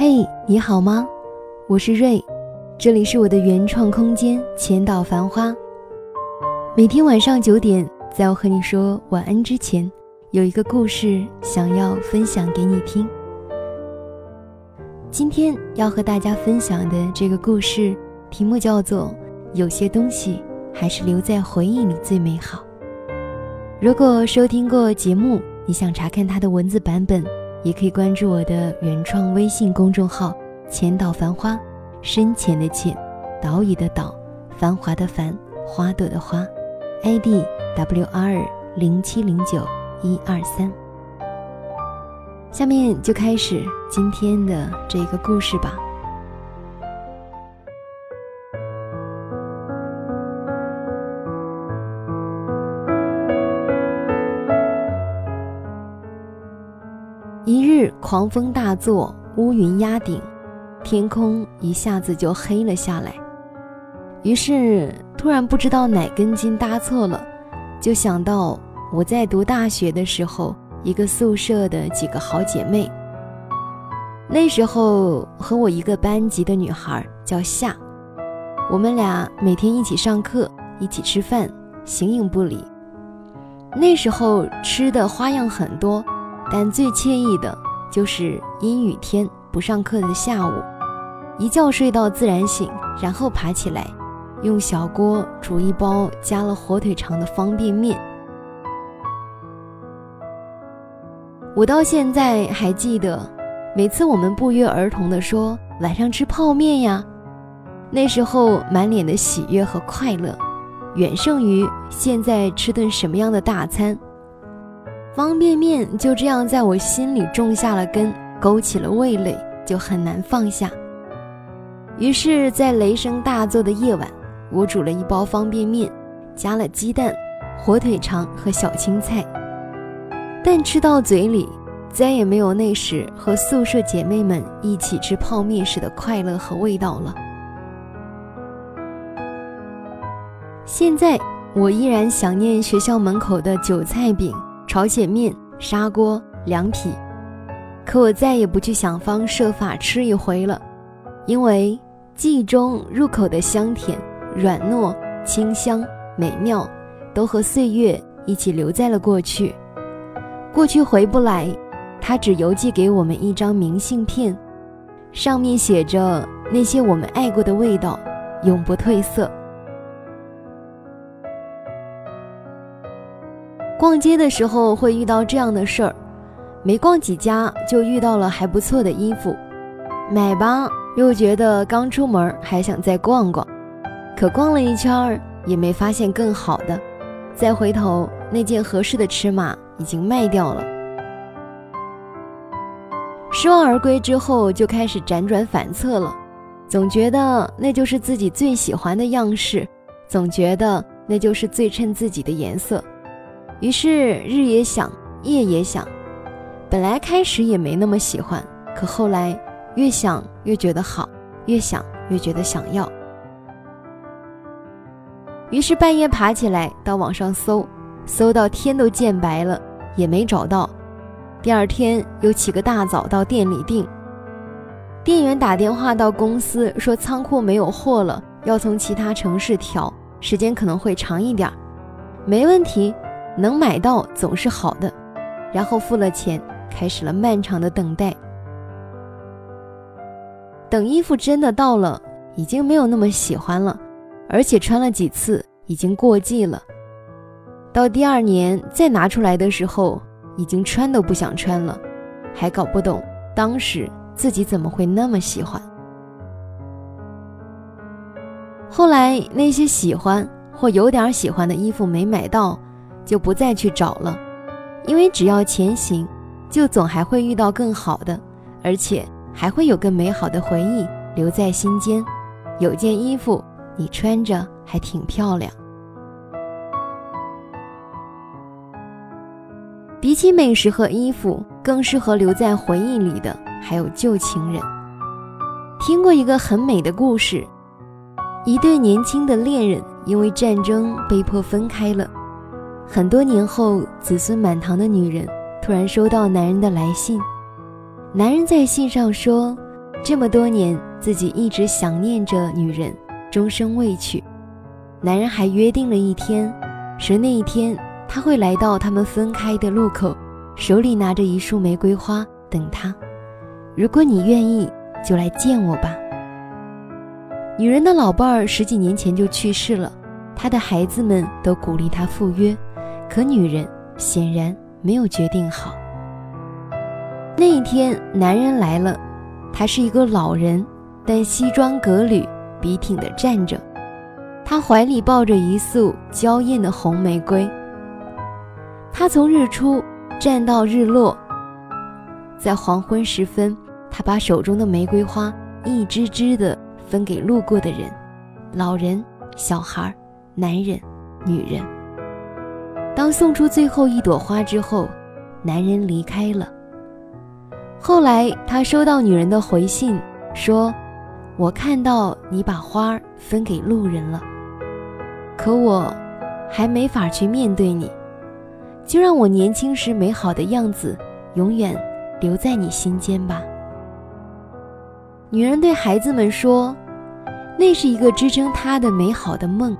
嘿，你好吗？我是瑞，这里是我的原创空间千岛繁花。每天晚上九点，在我和你说晚安之前，有一个故事想要分享给你听。今天要和大家分享的这个故事题目叫做《有些东西还是留在回忆里最美好》。如果收听过节目，你想查看它的文字版本，也可以关注我的原创微信公众号“浅岛繁花”，深浅的浅，岛屿的岛，繁华的繁，花朵的花，ID W R 零七零九一二三。下面就开始今天的这个故事吧。狂风大作，乌云压顶，天空一下子就黑了下来。于是突然不知道哪根筋搭错了，就想到我在读大学的时候，一个宿舍的几个好姐妹。那时候和我一个班级的女孩叫夏，我们俩每天一起上课，一起吃饭，形影不离。那时候吃的花样很多。但最惬意的就是阴雨天不上课的下午，一觉睡到自然醒，然后爬起来，用小锅煮一包加了火腿肠的方便面。我到现在还记得，每次我们不约而同地说晚上吃泡面呀，那时候满脸的喜悦和快乐，远胜于现在吃顿什么样的大餐。方便面就这样在我心里种下了根，勾起了味蕾，就很难放下。于是，在雷声大作的夜晚，我煮了一包方便面，加了鸡蛋、火腿肠和小青菜。但吃到嘴里，再也没有那时和宿舍姐妹们一起吃泡面时的快乐和味道了。现在，我依然想念学校门口的韭菜饼。朝鲜面、砂锅、凉皮，可我再也不去想方设法吃一回了，因为记忆中入口的香甜、软糯、清香、美妙，都和岁月一起留在了过去。过去回不来，他只邮寄给我们一张明信片，上面写着那些我们爱过的味道，永不褪色。逛街的时候会遇到这样的事儿，没逛几家就遇到了还不错的衣服，买吧又觉得刚出门还想再逛逛，可逛了一圈儿也没发现更好的，再回头那件合适的尺码已经卖掉了。失望而归之后就开始辗转反侧了，总觉得那就是自己最喜欢的样式，总觉得那就是最衬自己的颜色。于是日也想，夜也想。本来开始也没那么喜欢，可后来越想越觉得好，越想越觉得想要。于是半夜爬起来到网上搜，搜到天都见白了也没找到。第二天又起个大早到店里订。店员打电话到公司说仓库没有货了，要从其他城市调，时间可能会长一点。没问题。能买到总是好的，然后付了钱，开始了漫长的等待。等衣服真的到了，已经没有那么喜欢了，而且穿了几次已经过季了。到第二年再拿出来的时候，已经穿都不想穿了，还搞不懂当时自己怎么会那么喜欢。后来那些喜欢或有点喜欢的衣服没买到。就不再去找了，因为只要前行，就总还会遇到更好的，而且还会有更美好的回忆留在心间。有件衣服你穿着还挺漂亮。比起美食和衣服，更适合留在回忆里的还有旧情人。听过一个很美的故事，一对年轻的恋人因为战争被迫分开了。很多年后，子孙满堂的女人突然收到男人的来信。男人在信上说：“这么多年自己一直想念着女人，终生未娶。男人还约定了一天，说那一天他会来到他们分开的路口，手里拿着一束玫瑰花等他。如果你愿意，就来见我吧。女人的老伴儿十几年前就去世了，她的孩子们都鼓励她赴约，可女人显然没有决定好。那一天，男人来了，他是一个老人，但西装革履，笔挺地站着。他怀里抱着一束娇艳的红玫瑰。他从日出站到日落，在黄昏时分，他把手中的玫瑰花一支支地分给路过的人，老人、小孩、男人、女人。当送出最后一朵花之后，男人离开了。后来他收到女人的回信，说：“我看到你把花分给路人了。”可我还没法去面对你，就让我年轻时美好的样子永远留在你心间吧。女人对孩子们说：“那是一个支撑她的美好的梦，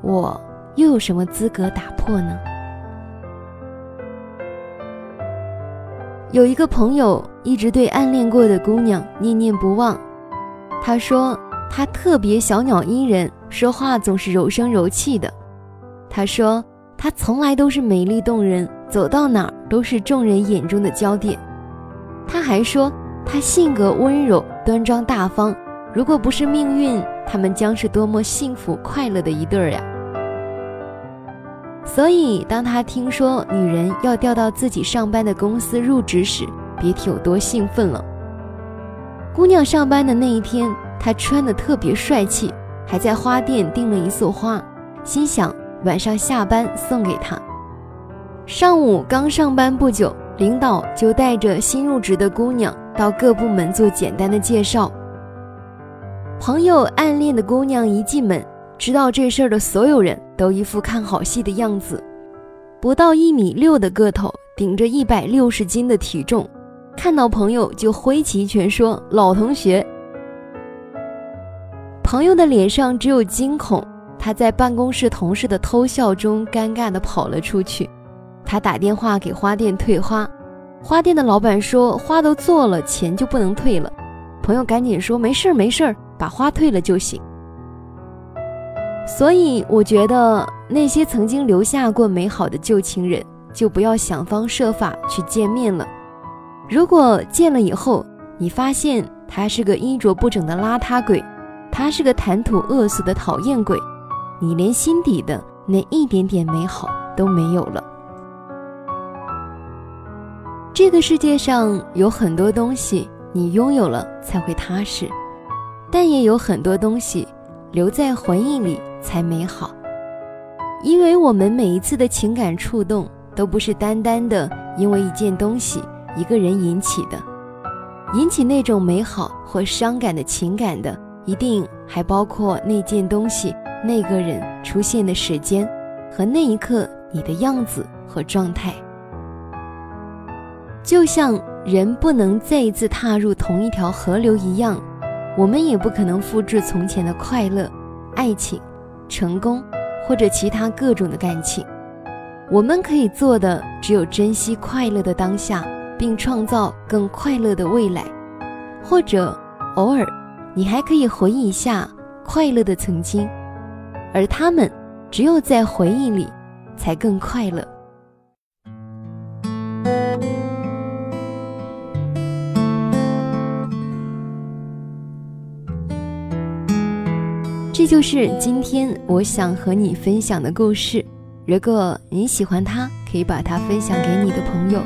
我又有什么资格打破呢？”有一个朋友一直对暗恋过的姑娘念念不忘，他说她特别小鸟依人。说话总是柔声柔气的，他说她从来都是美丽动人，走到哪儿都是众人眼中的焦点。他还说她性格温柔、端庄大方，如果不是命运，他们将是多么幸福快乐的一对儿呀！所以，当他听说女人要调到自己上班的公司入职时，别提有多兴奋了。姑娘上班的那一天，她穿得特别帅气。还在花店订了一束花，心想晚上下班送给她。上午刚上班不久，领导就带着新入职的姑娘到各部门做简单的介绍。朋友暗恋的姑娘一进门，知道这事儿的所有人都一副看好戏的样子。不到一米六的个头，顶着一百六十斤的体重，看到朋友就挥起一拳说：“老同学。”朋友的脸上只有惊恐，他在办公室同事的偷笑中尴尬地跑了出去。他打电话给花店退花，花店的老板说花都做了，钱就不能退了。朋友赶紧说没事儿没事儿，把花退了就行。所以我觉得那些曾经留下过美好的旧情人，就不要想方设法去见面了。如果见了以后，你发现他是个衣着不整的邋遢鬼。他是个谈吐恶俗的讨厌鬼，你连心底的那一点点美好都没有了。这个世界上有很多东西，你拥有了才会踏实，但也有很多东西留在回忆里才美好。因为我们每一次的情感触动，都不是单单的因为一件东西、一个人引起的，引起那种美好或伤感的情感的。一定还包括那件东西、那个人出现的时间，和那一刻你的样子和状态。就像人不能再一次踏入同一条河流一样，我们也不可能复制从前的快乐、爱情、成功或者其他各种的感情。我们可以做的只有珍惜快乐的当下，并创造更快乐的未来，或者偶尔。你还可以回忆一下快乐的曾经，而他们只有在回忆里才更快乐。这就是今天我想和你分享的故事。如果你喜欢它，可以把它分享给你的朋友，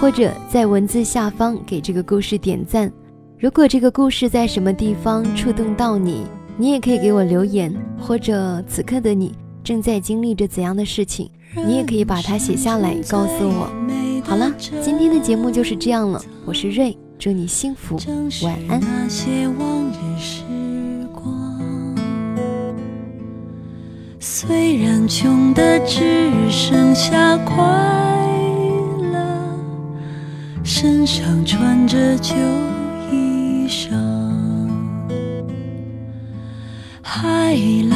或者在文字下方给这个故事点赞。如果这个故事在什么地方触动到你，你也可以给我留言，或者此刻的你正在经历着怎样的事情，你也可以把它写下来告诉我。好了，今天的节目就是这样了，我是瑞，祝你幸福，晚安。虽然穷的只剩下快乐，身上穿着旧。衣裳，还。